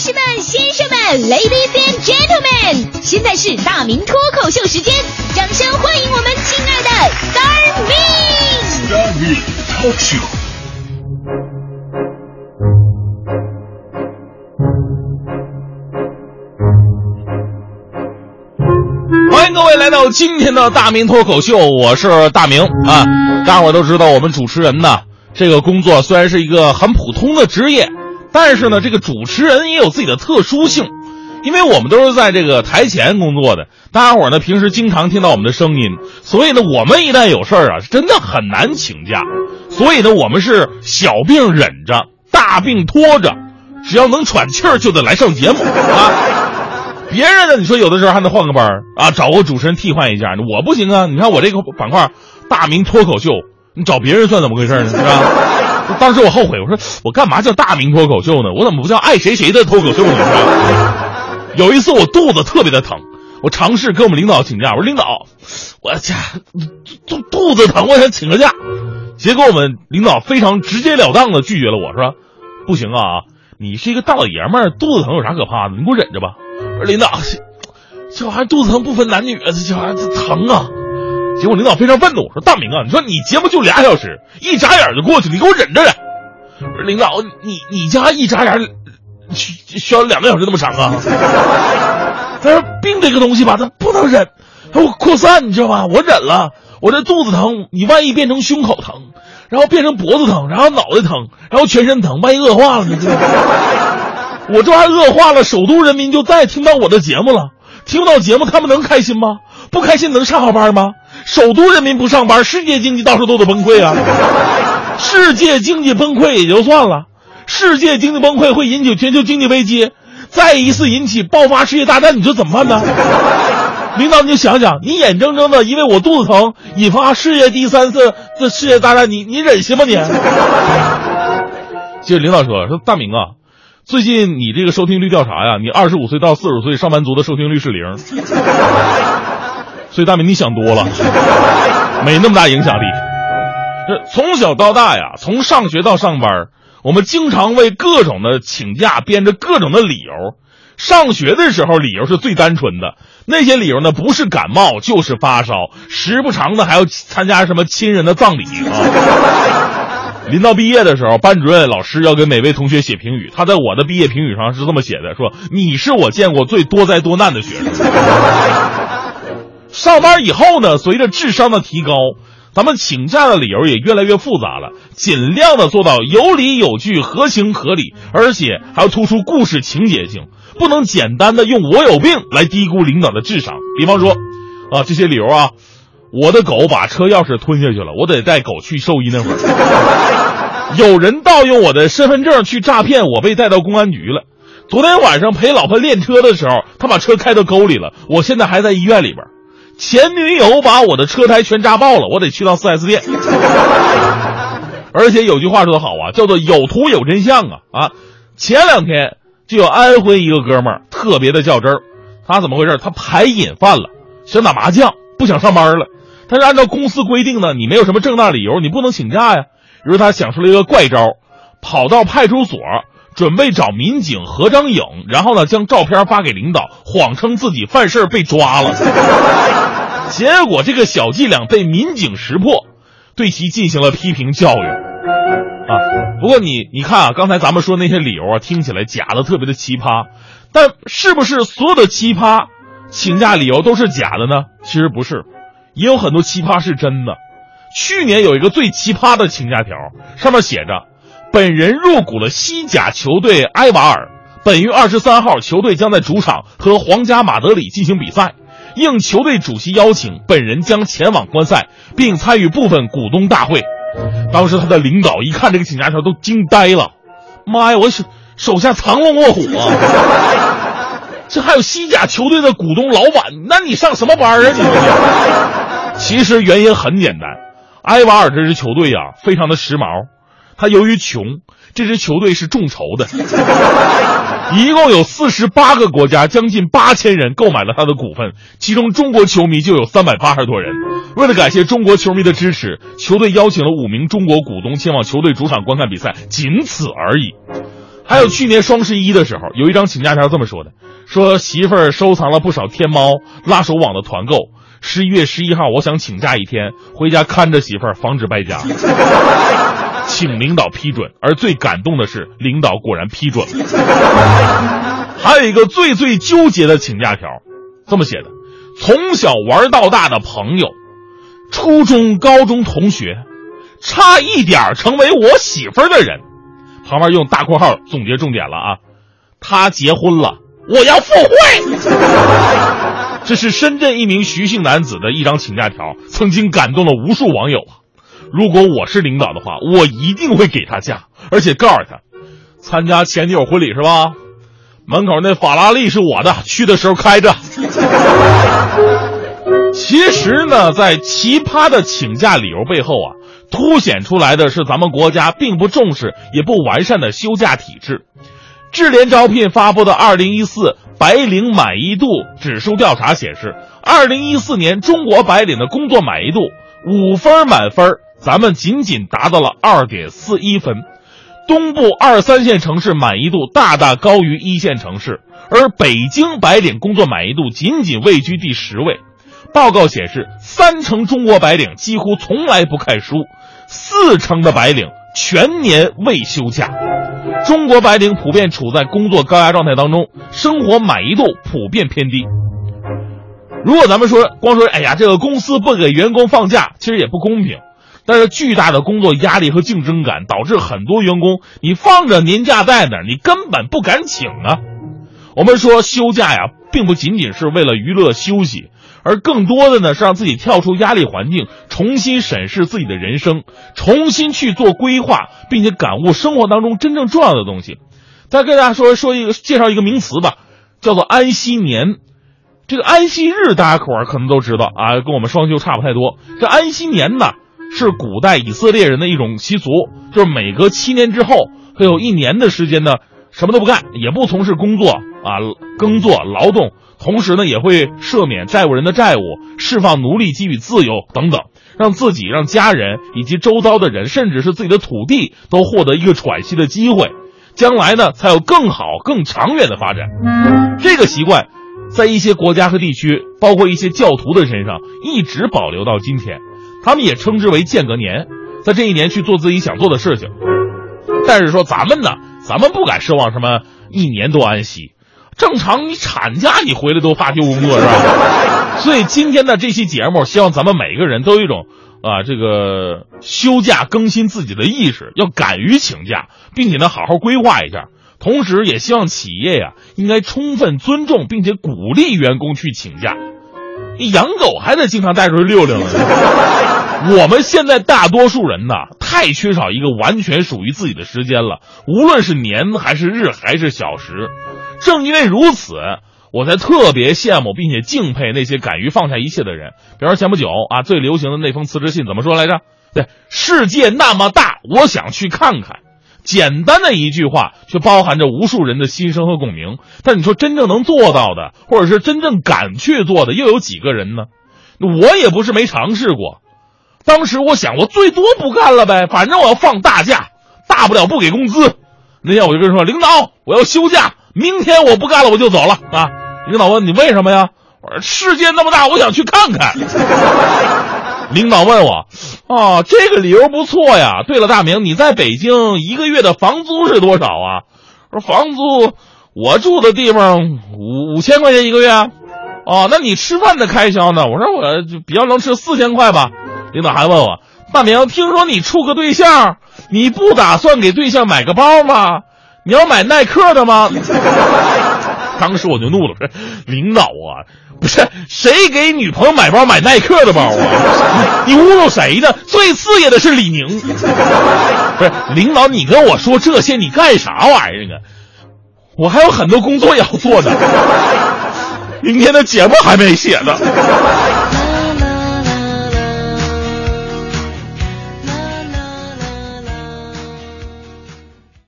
士们、先生们，Ladies and Gentlemen，现在是大明脱口秀时间，掌声欢迎我们亲爱的 Star Me！Star Me Talk Show。欢迎各位来到今天的大明脱口秀，我是大明啊。大伙都知道，我们主持人呢，这个工作虽然是一个很普通的职业，但是呢，这个主持人也有自己的特殊性，因为我们都是在这个台前工作的，大家伙儿呢平时经常听到我们的声音，所以呢，我们一旦有事儿啊，真的很难请假，所以呢，我们是小病忍着，大病拖着，只要能喘气儿就得来上节目啊。别人呢，你说有的时候还能换个班儿啊，找个主持人替换一下。我不行啊！你看我这个板块“大明脱口秀”，你找别人算怎么回事呢？是吧？当时我后悔，我说我干嘛叫大明脱口秀呢？我怎么不叫爱谁谁的脱口秀呢？有一次我肚子特别的疼，我尝试跟我们领导请假，我说领导，我家肚肚子疼，我想请个假。结果我们领导非常直截了当的拒绝了我，说不行啊，你是一个大老爷们儿，肚子疼有啥可怕的？你给我忍着吧。我说领导，这玩意肚子疼不分男女啊，这玩意这疼啊！结果领导非常愤怒，说大明啊，你说你节目就俩小时，一眨眼就过去，你给我忍着忍。我说领导，你你家一眨眼需需要两个小时那么长啊？他说病这个东西吧，它不能忍，它会扩散，你知道吧？我忍了，我这肚子疼，你万一变成胸口疼，然后变成脖子疼，然后脑袋疼，然后全身疼，万一恶化了呢？我这还恶化了，首都人民就再也听不到我的节目了。听不到节目，他们能开心吗？不开心能上好班吗？首都人民不上班，世界经济到时候都得崩溃啊！世界经济崩溃也就算了，世界经济崩溃会引起全球经济危机，再一次引起爆发世界大战，你说怎么办呢？领导，你就想想，你眼睁睁的因为我肚子疼引发世界第三次这世界大战，你你忍心吗你？接着领导说说大明啊。最近你这个收听率调查呀，你二十五岁到四十岁上班族的收听率是零，所以大明你想多了，没那么大影响力。这从小到大呀，从上学到上班，我们经常为各种的请假编着各种的理由。上学的时候理由是最单纯的，那些理由呢不是感冒就是发烧，时不常的还要参加什么亲人的葬礼啊。临到毕业的时候，班主任老师要给每位同学写评语。他在我的毕业评语上是这么写的：说你是我见过最多灾多难的学生。上班以后呢，随着智商的提高，咱们请假的理由也越来越复杂了，尽量的做到有理有据、合情合理，而且还要突出故事情节性，不能简单的用我有病来低估领导的智商。比方说，啊这些理由啊。我的狗把车钥匙吞下去了，我得带狗去兽医那会儿。有人盗用我的身份证去诈骗我，被带到公安局了。昨天晚上陪老婆练车的时候，他把车开到沟里了，我现在还在医院里边。前女友把我的车胎全扎爆了，我得去趟 4S 店。而且有句话说得好啊，叫做有图有真相啊啊！前两天就有安徽一个哥们儿特别的较真儿，他怎么回事？他牌瘾犯了，想打麻将，不想上班了。他是按照公司规定呢，你没有什么正当理由，你不能请假呀。于是他想出了一个怪招，跑到派出所准备找民警合张影，然后呢将照片发给领导，谎称自己犯事被抓了。结果这个小伎俩被民警识破，对其进行了批评教育。啊，不过你你看啊，刚才咱们说那些理由啊，听起来假的特别的奇葩，但是不是所有的奇葩请假理由都是假的呢？其实不是。也有很多奇葩是真的。去年有一个最奇葩的请假条，上面写着：“本人入股了西甲球队埃瓦尔，本月二十三号球队将在主场和皇家马德里进行比赛。应球队主席邀请，本人将前往观赛，并参与部分股东大会。”当时他的领导一看这个请假条都惊呆了：“妈呀，我手手下藏龙卧虎啊！”这还有西甲球队的股东老板，那你上什么班啊你？其实原因很简单，埃瓦尔这支球队呀非常的时髦，他由于穷，这支球队是众筹的，一共有四十八个国家，将近八千人购买了他的股份，其中中国球迷就有三百八十多人。为了感谢中国球迷的支持，球队邀请了五名中国股东前往球队主场观看比赛，仅此而已。还有去年双十一的时候，有一张请假条这么说的：说媳妇儿收藏了不少天猫、拉手网的团购，十一月十一号我想请假一天，回家看着媳妇儿，防止败家，请领导批准。而最感动的是，领导果然批准了。还有一个最最纠结的请假条，这么写的：从小玩到大的朋友，初中、高中同学，差一点成为我媳妇儿的人。旁边用大括号总结重点了啊，他结婚了，我要赴会。这是深圳一名徐姓男子的一张请假条，曾经感动了无数网友啊。如果我是领导的话，我一定会给他假，而且告诉他，参加前女友婚礼是吧？门口那法拉利是我的，去的时候开着。其实呢，在奇葩的请假理由背后啊。凸显出来的是咱们国家并不重视也不完善的休假体制。智联招聘发布的二零一四白领满意度指数调查显示，二零一四年中国白领的工作满意度五分满分，咱们仅仅达到了二点四一分。东部二三线城市满意度大大高于一线城市，而北京白领工作满意度仅仅位居第十位。报告显示，三成中国白领几乎从来不看书。四成的白领全年未休假，中国白领普遍处在工作高压状态当中，生活满意度普遍偏低。如果咱们说光说，哎呀，这个公司不给员工放假，其实也不公平。但是巨大的工作压力和竞争感导致很多员工，你放着年假在那儿，你根本不敢请啊。我们说休假呀，并不仅仅是为了娱乐休息。而更多的呢，是让自己跳出压力环境，重新审视自己的人生，重新去做规划，并且感悟生活当中真正重要的东西。再跟大家说说一个介绍一个名词吧，叫做安息年。这个安息日大家伙儿可能都知道啊，跟我们双休差不太多。这安息年呢，是古代以色列人的一种习俗，就是每隔七年之后，会有一年的时间呢，什么都不干，也不从事工作啊，耕作劳动。同时呢，也会赦免债务人的债务，释放奴隶，给予自由等等，让自己、让家人以及周遭的人，甚至是自己的土地，都获得一个喘息的机会，将来呢，才有更好、更长远的发展。这个习惯，在一些国家和地区，包括一些教徒的身上，一直保留到今天。他们也称之为间隔年，在这一年去做自己想做的事情。但是说咱们呢，咱们不敢奢望什么一年都安息。正常，你产假你回来都发丢工作是吧？所以今天的这期节目，希望咱们每个人都有一种啊，这个休假更新自己的意识，要敢于请假，并且呢好好规划一下。同时，也希望企业呀应该充分尊重并且鼓励员工去请假。你养狗还得经常带出去溜溜呢。我们现在大多数人呢，太缺少一个完全属于自己的时间了，无论是年还是日还是小时。正因为如此，我才特别羡慕并且敬佩那些敢于放下一切的人。比如前不久啊，最流行的那封辞职信怎么说来着？对，世界那么大，我想去看看。简单的一句话，却包含着无数人的心声和共鸣。但你说真正能做到的，或者是真正敢去做的，又有几个人呢？我也不是没尝试过。当时我想，我最多不干了呗，反正我要放大假，大不了不给工资。那天我就跟人说：“领导，我要休假。”明天我不干了，我就走了啊！领导问你为什么呀？我说世界那么大，我想去看看。领导问我，哦，这个理由不错呀。对了，大明，你在北京一个月的房租是多少啊？我说房租，我住的地方五五千块钱一个月。哦，那你吃饭的开销呢？我说我比较能吃，四千块吧。领导还问我，大明，听说你处个对象，你不打算给对象买个包吗？你要买耐克的吗？当时我就怒了，说：“领导啊，不是谁给女朋友买包买耐克的包啊？你侮辱谁呢？最刺眼的是李宁，不是领导，你跟我说这些，你干啥玩意儿啊？我还有很多工作要做呢，明天的节目还没写呢。”